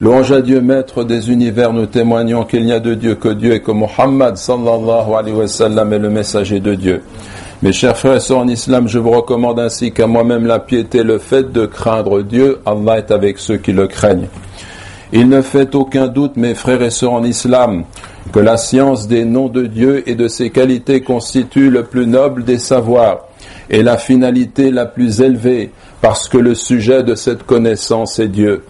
Louange à Dieu, maître des univers, nous témoignons qu'il n'y a de Dieu que Dieu et que Muhammad sallallahu alayhi wa sallam est le messager de Dieu. Mes chers frères et sœurs en islam, je vous recommande ainsi qu'à moi-même la piété, le fait de craindre Dieu. Allah est avec ceux qui le craignent. Il ne fait aucun doute, mes frères et sœurs en islam, que la science des noms de Dieu et de ses qualités constitue le plus noble des savoirs et la finalité la plus élevée, parce que le sujet de cette connaissance est Dieu.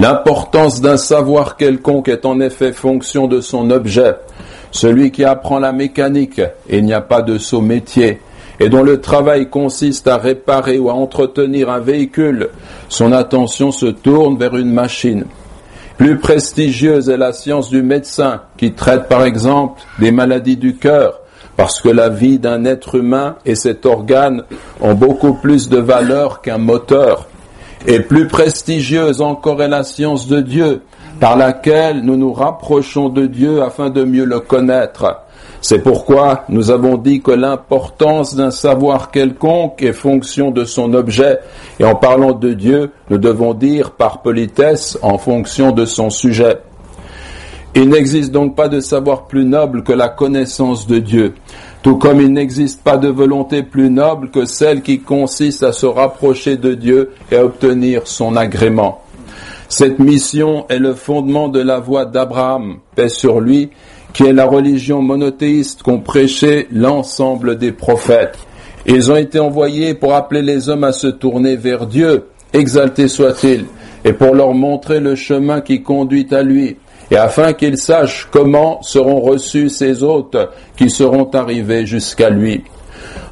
L'importance d'un savoir quelconque est en effet fonction de son objet. Celui qui apprend la mécanique, et il n'y a pas de saut métier, et dont le travail consiste à réparer ou à entretenir un véhicule, son attention se tourne vers une machine. Plus prestigieuse est la science du médecin, qui traite par exemple des maladies du cœur, parce que la vie d'un être humain et cet organe ont beaucoup plus de valeur qu'un moteur et plus prestigieuse encore est la science de Dieu, par laquelle nous nous rapprochons de Dieu afin de mieux le connaître. C'est pourquoi nous avons dit que l'importance d'un savoir quelconque est fonction de son objet, et en parlant de Dieu, nous devons dire par politesse en fonction de son sujet. Il n'existe donc pas de savoir plus noble que la connaissance de Dieu tout comme il n'existe pas de volonté plus noble que celle qui consiste à se rapprocher de Dieu et à obtenir son agrément. Cette mission est le fondement de la voie d'Abraham, paix sur lui, qui est la religion monothéiste qu'ont prêché l'ensemble des prophètes. Ils ont été envoyés pour appeler les hommes à se tourner vers Dieu, exalté soit-il, et pour leur montrer le chemin qui conduit à lui, et afin qu'il sache comment seront reçus ces hôtes qui seront arrivés jusqu'à lui.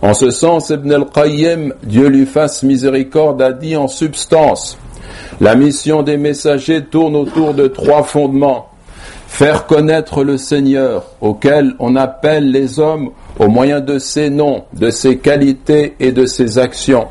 En ce sens, Ibn al-Qayyim, Dieu lui fasse miséricorde, a dit en substance, la mission des messagers tourne autour de trois fondements. Faire connaître le Seigneur, auquel on appelle les hommes au moyen de ses noms, de ses qualités et de ses actions.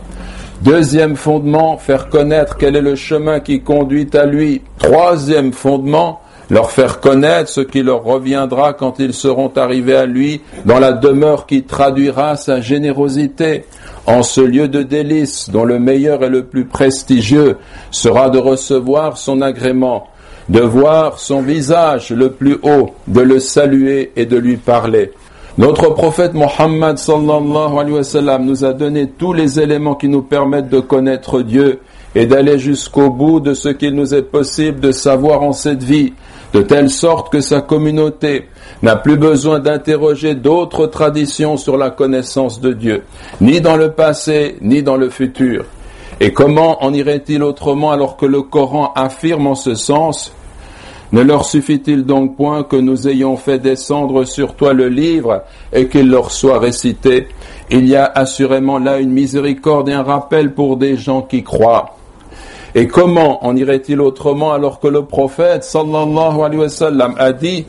Deuxième fondement, faire connaître quel est le chemin qui conduit à lui. Troisième fondement, leur faire connaître ce qui leur reviendra quand ils seront arrivés à lui dans la demeure qui traduira sa générosité en ce lieu de délices dont le meilleur et le plus prestigieux sera de recevoir son agrément, de voir son visage le plus haut, de le saluer et de lui parler. Notre prophète Mohammed sallallahu nous a donné tous les éléments qui nous permettent de connaître Dieu et d'aller jusqu'au bout de ce qu'il nous est possible de savoir en cette vie de telle sorte que sa communauté n'a plus besoin d'interroger d'autres traditions sur la connaissance de Dieu, ni dans le passé, ni dans le futur. Et comment en irait-il autrement alors que le Coran affirme en ce sens? Ne leur suffit-il donc point que nous ayons fait descendre sur toi le livre et qu'il leur soit récité? Il y a assurément là une miséricorde et un rappel pour des gens qui croient. Et comment en irait-il autrement alors que le prophète sallallahu alayhi wa sallam a dit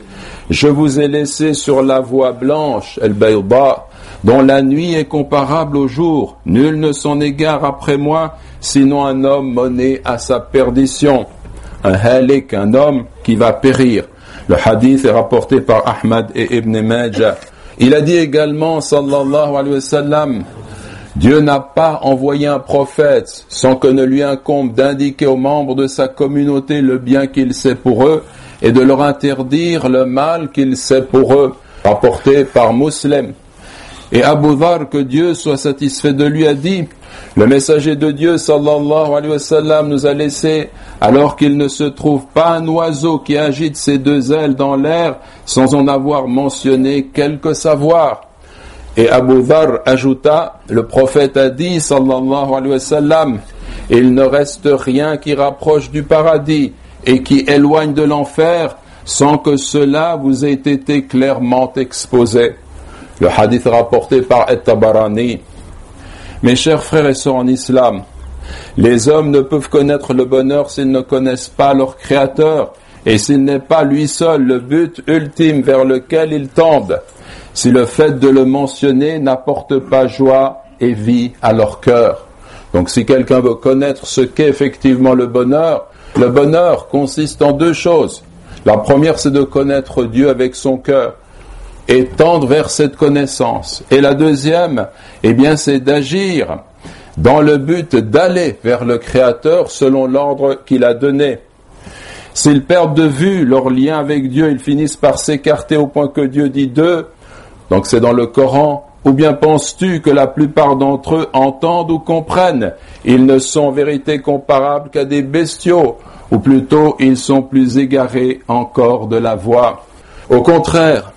Je vous ai laissé sur la voie blanche, el bayda, dont la nuit est comparable au jour. Nul ne s'en égare après moi, sinon un homme monné à sa perdition. Un halik, un homme qui va périr. Le hadith est rapporté par Ahmad et Ibn Majah. Il a dit également, sallallahu alayhi wa sallam, Dieu n'a pas envoyé un prophète sans que ne lui incombe d'indiquer aux membres de sa communauté le bien qu'il sait pour eux et de leur interdire le mal qu'il sait pour eux, rapporté par Muslim. Et Abu Dhar, que Dieu soit satisfait de lui, a dit, le messager de Dieu, sallallahu alayhi wa sallam, nous a laissé, alors qu'il ne se trouve pas un oiseau qui agite ses deux ailes dans l'air sans en avoir mentionné quelque savoir. Et Abu Dhar ajouta, le prophète a dit, sallallahu alayhi wa sallam, il ne reste rien qui rapproche du paradis et qui éloigne de l'enfer sans que cela vous ait été clairement exposé. Le hadith rapporté par Et-Tabarani. Mes chers frères et sœurs en islam, les hommes ne peuvent connaître le bonheur s'ils ne connaissent pas leur Créateur et s'il n'est pas lui seul le but ultime vers lequel ils tendent si le fait de le mentionner n'apporte pas joie et vie à leur cœur. Donc si quelqu'un veut connaître ce qu'est effectivement le bonheur, le bonheur consiste en deux choses. La première, c'est de connaître Dieu avec son cœur et tendre vers cette connaissance. Et la deuxième, eh bien, c'est d'agir dans le but d'aller vers le Créateur selon l'ordre qu'il a donné. S'ils perdent de vue leur lien avec Dieu, ils finissent par s'écarter au point que Dieu dit d'eux. Donc c'est dans le Coran. Ou bien penses-tu que la plupart d'entre eux entendent ou comprennent? Ils ne sont en vérité comparables qu'à des bestiaux, ou plutôt ils sont plus égarés encore de la voix. Au contraire,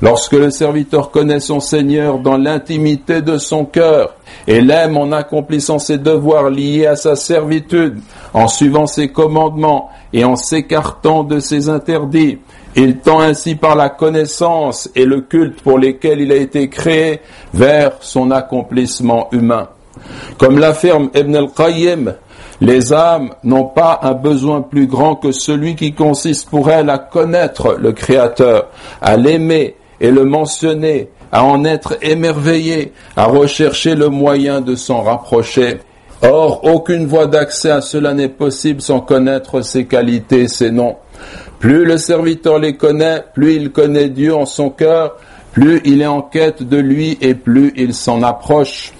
lorsque le serviteur connaît son Seigneur dans l'intimité de son cœur et l'aime en accomplissant ses devoirs liés à sa servitude, en suivant ses commandements et en s'écartant de ses interdits. Il tend ainsi par la connaissance et le culte pour lesquels il a été créé vers son accomplissement humain. Comme l'affirme Ibn al-Qayyim, les âmes n'ont pas un besoin plus grand que celui qui consiste pour elles à connaître le Créateur, à l'aimer et le mentionner, à en être émerveillé, à rechercher le moyen de s'en rapprocher. Or, aucune voie d'accès à cela n'est possible sans connaître ses qualités, ses noms. Plus le serviteur les connaît, plus il connaît Dieu en son cœur, plus il est en quête de lui et plus il s'en approche.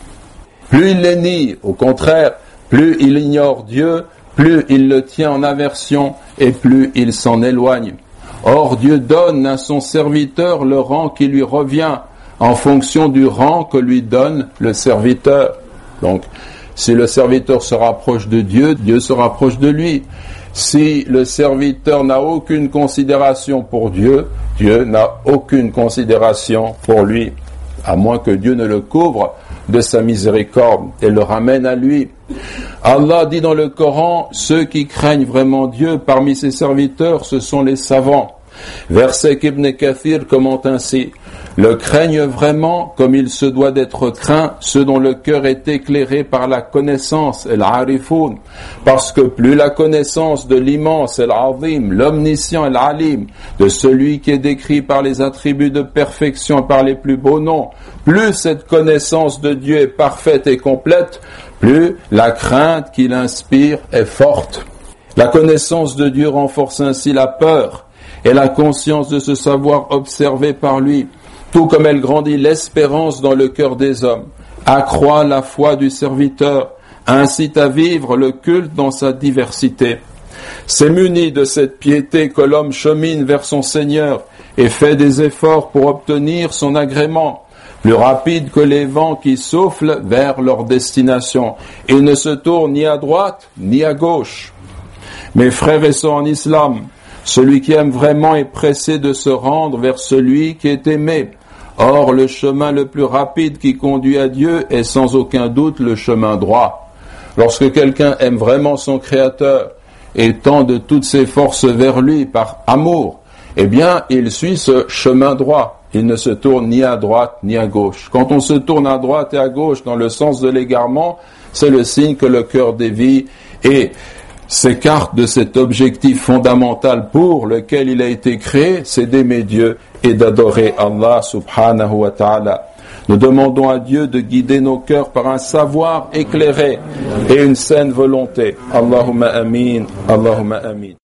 Plus il les nie, au contraire, plus il ignore Dieu, plus il le tient en aversion et plus il s'en éloigne. Or Dieu donne à son serviteur le rang qui lui revient en fonction du rang que lui donne le serviteur. Donc, si le serviteur se rapproche de Dieu, Dieu se rapproche de lui. Si le serviteur n'a aucune considération pour Dieu, Dieu n'a aucune considération pour lui, à moins que Dieu ne le couvre de sa miséricorde et le ramène à lui. Allah dit dans le Coran, ceux qui craignent vraiment Dieu parmi ses serviteurs, ce sont les savants. Verset qu'Ibn Kathir commente ainsi Le craignent vraiment comme il se doit d'être craint ceux dont le cœur est éclairé par la connaissance, el arifoun, parce que plus la connaissance de l'immense, el l'omniscient, el alim, de celui qui est décrit par les attributs de perfection et par les plus beaux noms, plus cette connaissance de Dieu est parfaite et complète, plus la crainte qu'il inspire est forte. La connaissance de Dieu renforce ainsi la peur et la conscience de ce savoir observé par lui, tout comme elle grandit l'espérance dans le cœur des hommes, accroît la foi du serviteur, incite à vivre le culte dans sa diversité. C'est muni de cette piété que l'homme chemine vers son Seigneur et fait des efforts pour obtenir son agrément, plus rapide que les vents qui soufflent vers leur destination. Il ne se tourne ni à droite ni à gauche. Mes frères et sœurs en islam, celui qui aime vraiment est pressé de se rendre vers celui qui est aimé. Or, le chemin le plus rapide qui conduit à Dieu est sans aucun doute le chemin droit. Lorsque quelqu'un aime vraiment son Créateur et tend de toutes ses forces vers lui par amour, eh bien, il suit ce chemin droit. Il ne se tourne ni à droite ni à gauche. Quand on se tourne à droite et à gauche dans le sens de l'égarement, c'est le signe que le cœur dévie et s'écarte de cet objectif fondamental pour lequel il a été créé, c'est d'aimer Dieu et d'adorer Allah subhanahu wa ta'ala. Nous demandons à Dieu de guider nos cœurs par un savoir éclairé et une saine volonté. Allahumma amin, Allahumma amin.